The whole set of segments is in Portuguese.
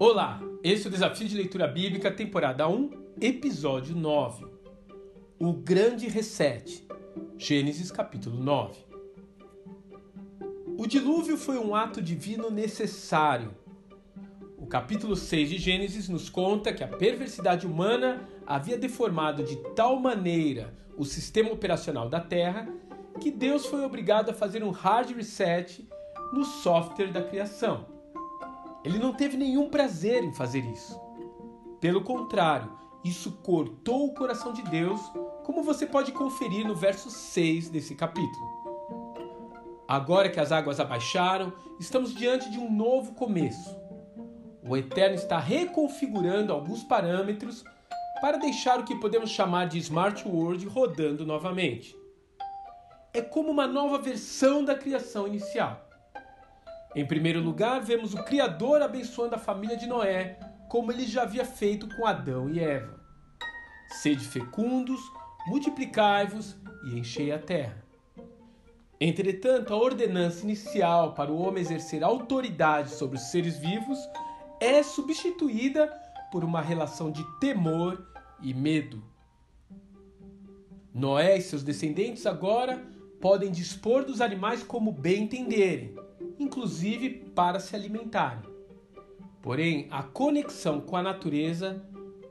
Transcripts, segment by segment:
Olá, esse é o Desafio de Leitura Bíblica, temporada 1, episódio 9. O Grande Reset, Gênesis capítulo 9. O dilúvio foi um ato divino necessário. O capítulo 6 de Gênesis nos conta que a perversidade humana havia deformado de tal maneira o sistema operacional da Terra que Deus foi obrigado a fazer um hard reset no software da criação. Ele não teve nenhum prazer em fazer isso. Pelo contrário, isso cortou o coração de Deus, como você pode conferir no verso 6 desse capítulo. Agora que as águas abaixaram, estamos diante de um novo começo. O Eterno está reconfigurando alguns parâmetros para deixar o que podemos chamar de Smart World rodando novamente. É como uma nova versão da criação inicial. Em primeiro lugar, vemos o Criador abençoando a família de Noé, como ele já havia feito com Adão e Eva. Sede fecundos, multiplicai-vos e enchei a terra. Entretanto, a ordenança inicial para o homem exercer autoridade sobre os seres vivos é substituída por uma relação de temor e medo. Noé e seus descendentes agora podem dispor dos animais como bem entenderem inclusive para se alimentarem. Porém, a conexão com a natureza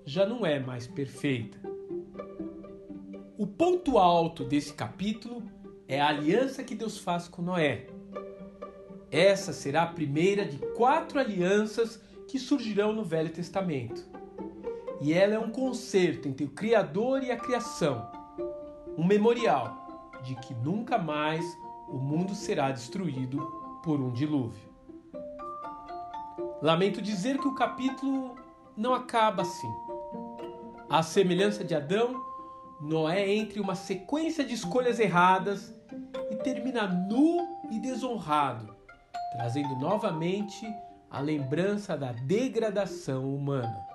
já não é mais perfeita. O ponto alto desse capítulo é a aliança que Deus faz com Noé. Essa será a primeira de quatro alianças que surgirão no Velho Testamento. E ela é um concerto entre o Criador e a criação, um memorial de que nunca mais o mundo será destruído por um dilúvio. Lamento dizer que o capítulo não acaba assim. À semelhança de Adão, Noé entra em uma sequência de escolhas erradas e termina nu e desonrado, trazendo novamente a lembrança da degradação humana.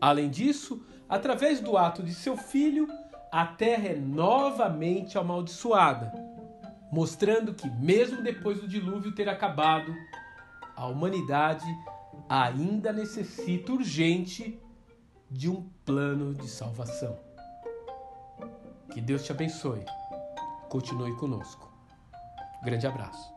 Além disso, através do ato de seu filho, a terra é novamente amaldiçoada mostrando que, mesmo depois do dilúvio ter acabado, a humanidade ainda necessita urgente de um plano de salvação. Que Deus te abençoe. Continue conosco. Grande abraço.